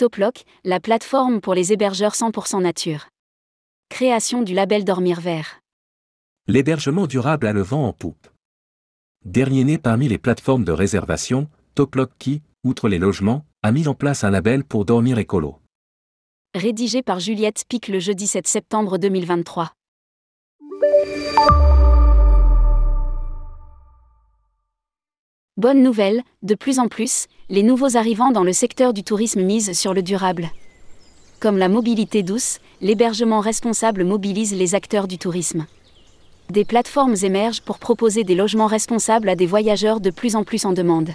Toplock, la plateforme pour les hébergeurs 100% nature. Création du label Dormir Vert. L'hébergement durable a le vent en poupe. Dernier né parmi les plateformes de réservation, Toplock qui, outre les logements, a mis en place un label pour dormir écolo. Rédigé par Juliette Pic le jeudi 7 septembre 2023. Bonne nouvelle, de plus en plus, les nouveaux arrivants dans le secteur du tourisme misent sur le durable. Comme la mobilité douce, l'hébergement responsable mobilise les acteurs du tourisme. Des plateformes émergent pour proposer des logements responsables à des voyageurs de plus en plus en demande.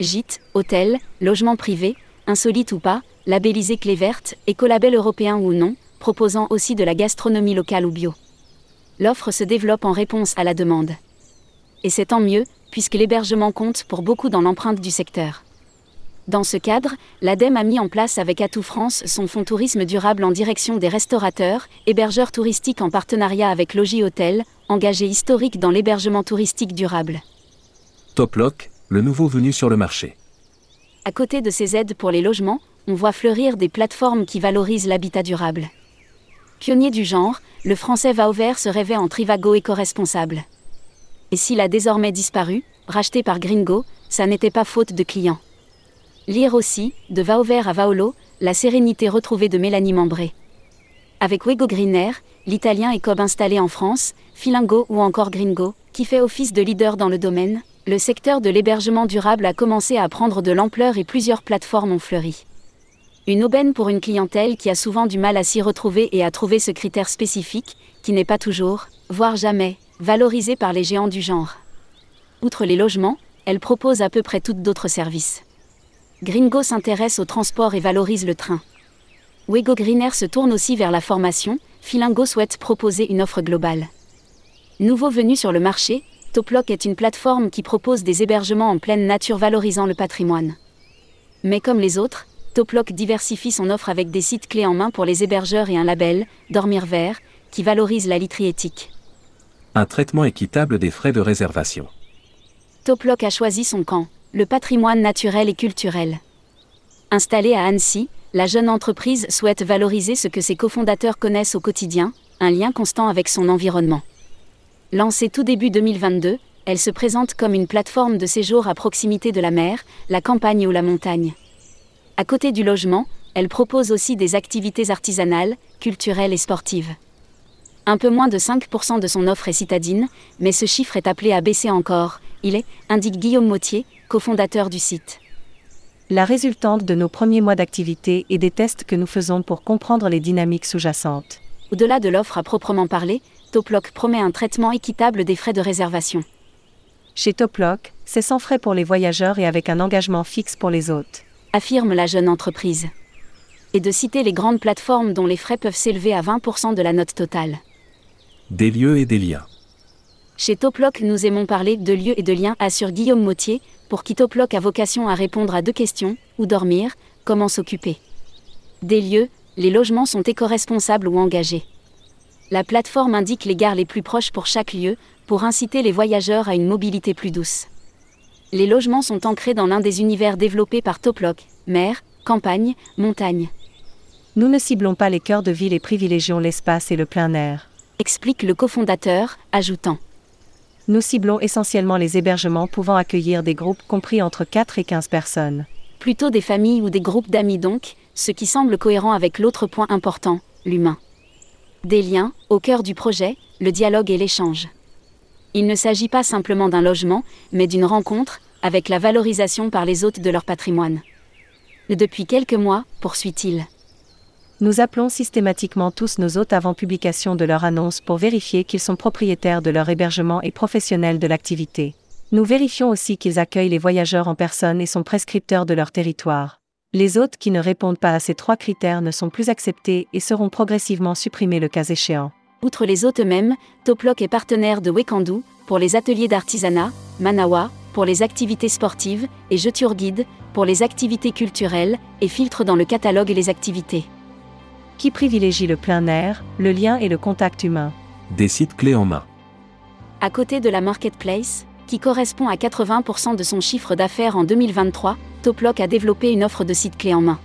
Gîtes, hôtels, logements privés, insolites ou pas, labellisés clé verte, écolabel européen ou non, proposant aussi de la gastronomie locale ou bio. L'offre se développe en réponse à la demande. Et c'est tant mieux, puisque l'hébergement compte pour beaucoup dans l'empreinte du secteur. Dans ce cadre, l'ADEME a mis en place avec Atout France son fonds tourisme durable en direction des restaurateurs, hébergeurs touristiques en partenariat avec Logis Hôtel, engagé historique dans l'hébergement touristique durable. Toplock, le nouveau venu sur le marché. À côté de ces aides pour les logements, on voit fleurir des plateformes qui valorisent l'habitat durable. Pionnier du genre, le français Vauvert se rêvait en Trivago éco-responsable. Et s'il a désormais disparu, racheté par Gringo, ça n'était pas faute de clients. Lire aussi, de Vaover à Vaolo, la sérénité retrouvée de Mélanie Membré. Avec Wego Greener, l'italien écobe installé en France, Filingo ou encore Gringo, qui fait office de leader dans le domaine, le secteur de l'hébergement durable a commencé à prendre de l'ampleur et plusieurs plateformes ont fleuri. Une aubaine pour une clientèle qui a souvent du mal à s'y retrouver et à trouver ce critère spécifique, qui n'est pas toujours, voire jamais, valorisée par les géants du genre. Outre les logements, elle propose à peu près toutes d'autres services. Gringo s'intéresse au transport et valorise le train. Wego Greener se tourne aussi vers la formation, Filingo souhaite proposer une offre globale. Nouveau venu sur le marché, Toplock est une plateforme qui propose des hébergements en pleine nature valorisant le patrimoine. Mais comme les autres, Toplock diversifie son offre avec des sites clés en main pour les hébergeurs et un label, Dormir Vert, qui valorise la literie éthique un traitement équitable des frais de réservation. Toplock a choisi son camp, le patrimoine naturel et culturel. Installée à Annecy, la jeune entreprise souhaite valoriser ce que ses cofondateurs connaissent au quotidien, un lien constant avec son environnement. Lancée tout début 2022, elle se présente comme une plateforme de séjour à proximité de la mer, la campagne ou la montagne. À côté du logement, elle propose aussi des activités artisanales, culturelles et sportives. Un peu moins de 5% de son offre est citadine, mais ce chiffre est appelé à baisser encore. Il est, indique Guillaume Mautier, cofondateur du site. La résultante de nos premiers mois d'activité et des tests que nous faisons pour comprendre les dynamiques sous-jacentes. Au-delà de l'offre à proprement parler, Toplock promet un traitement équitable des frais de réservation. Chez Toplock, c'est sans frais pour les voyageurs et avec un engagement fixe pour les hôtes. Affirme la jeune entreprise. Et de citer les grandes plateformes dont les frais peuvent s'élever à 20% de la note totale. Des lieux et des liens. Chez Toplock, nous aimons parler de lieux et de liens, assure Guillaume Mautier, pour qui Toplock a vocation à répondre à deux questions où dormir, comment s'occuper. Des lieux, les logements sont éco-responsables ou engagés. La plateforme indique les gares les plus proches pour chaque lieu, pour inciter les voyageurs à une mobilité plus douce. Les logements sont ancrés dans l'un des univers développés par Toplock, mer, campagne, montagne. Nous ne ciblons pas les cœurs de ville et privilégions l'espace et le plein air explique le cofondateur, ajoutant. Nous ciblons essentiellement les hébergements pouvant accueillir des groupes compris entre 4 et 15 personnes. Plutôt des familles ou des groupes d'amis donc, ce qui semble cohérent avec l'autre point important, l'humain. Des liens, au cœur du projet, le dialogue et l'échange. Il ne s'agit pas simplement d'un logement, mais d'une rencontre, avec la valorisation par les hôtes de leur patrimoine. Depuis quelques mois, poursuit-il. Nous appelons systématiquement tous nos hôtes avant publication de leur annonce pour vérifier qu'ils sont propriétaires de leur hébergement et professionnels de l'activité. Nous vérifions aussi qu'ils accueillent les voyageurs en personne et sont prescripteurs de leur territoire. Les hôtes qui ne répondent pas à ces trois critères ne sont plus acceptés et seront progressivement supprimés le cas échéant. Outre les hôtes eux-mêmes, Toplock est partenaire de Wekandu pour les ateliers d'artisanat, Manawa pour les activités sportives et Je Guide pour les activités culturelles et filtre dans le catalogue les activités qui privilégie le plein air, le lien et le contact humain. Des sites clés en main. À côté de la marketplace, qui correspond à 80% de son chiffre d'affaires en 2023, Toplock a développé une offre de sites clés en main.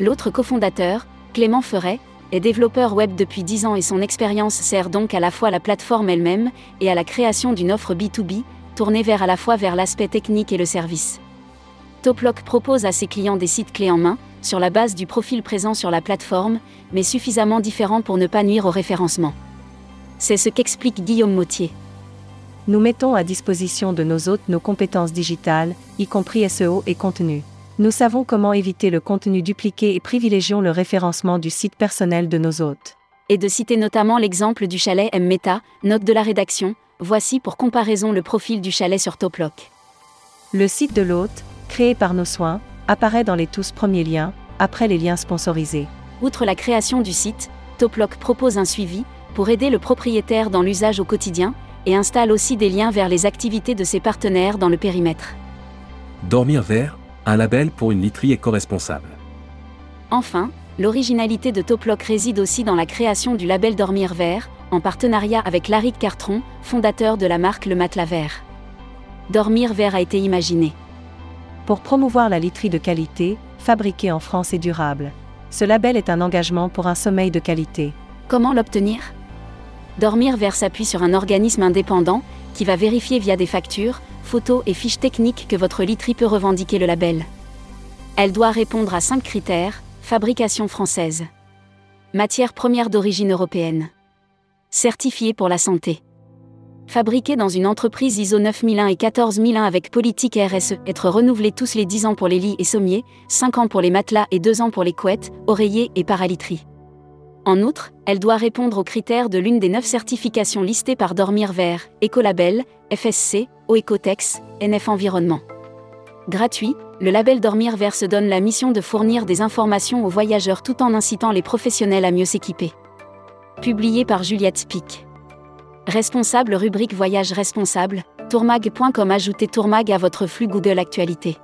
L'autre cofondateur, Clément Ferret, est développeur web depuis 10 ans et son expérience sert donc à la fois à la plateforme elle-même et à la création d'une offre B2B, tournée vers à la fois vers l'aspect technique et le service. Toplock propose à ses clients des sites clés en main, sur la base du profil présent sur la plateforme, mais suffisamment différents pour ne pas nuire au référencement. C'est ce qu'explique Guillaume Mautier. Nous mettons à disposition de nos hôtes nos compétences digitales, y compris SEO et contenu. Nous savons comment éviter le contenu dupliqué et privilégions le référencement du site personnel de nos hôtes. Et de citer notamment l'exemple du chalet M-Meta, note de la rédaction, voici pour comparaison le profil du chalet sur Toplock. Le site de l'hôte, créé par nos soins, apparaît dans les tous premiers liens, après les liens sponsorisés. Outre la création du site, Toplock propose un suivi, pour aider le propriétaire dans l'usage au quotidien, et installe aussi des liens vers les activités de ses partenaires dans le périmètre. Dormir vert, un label pour une literie éco-responsable. Enfin, l'originalité de Toplock réside aussi dans la création du label Dormir vert, en partenariat avec Laric Cartron, fondateur de la marque Le Matelas Vert. Dormir vert a été imaginé pour promouvoir la literie de qualité, fabriquée en France et durable. Ce label est un engagement pour un sommeil de qualité. Comment l'obtenir? Dormir Vert s'appuie sur un organisme indépendant qui va vérifier via des factures, photos et fiches techniques que votre literie peut revendiquer le label. Elle doit répondre à cinq critères fabrication française, matière première d'origine européenne, certifiée pour la santé Fabriqué dans une entreprise ISO 9001 et 14001 avec politique RSE, être renouvelé tous les 10 ans pour les lits et sommiers, 5 ans pour les matelas et 2 ans pour les couettes, oreillers et paraliteries. En outre, elle doit répondre aux critères de l'une des 9 certifications listées par Dormir Vert, Ecolabel, FSC, Oecotex, NF Environnement. Gratuit, le label Dormir Vert se donne la mission de fournir des informations aux voyageurs tout en incitant les professionnels à mieux s'équiper. Publié par Juliette Spick. Responsable rubrique Voyage responsable, tourmag.com Ajoutez Tourmag à votre flux Google Actualité.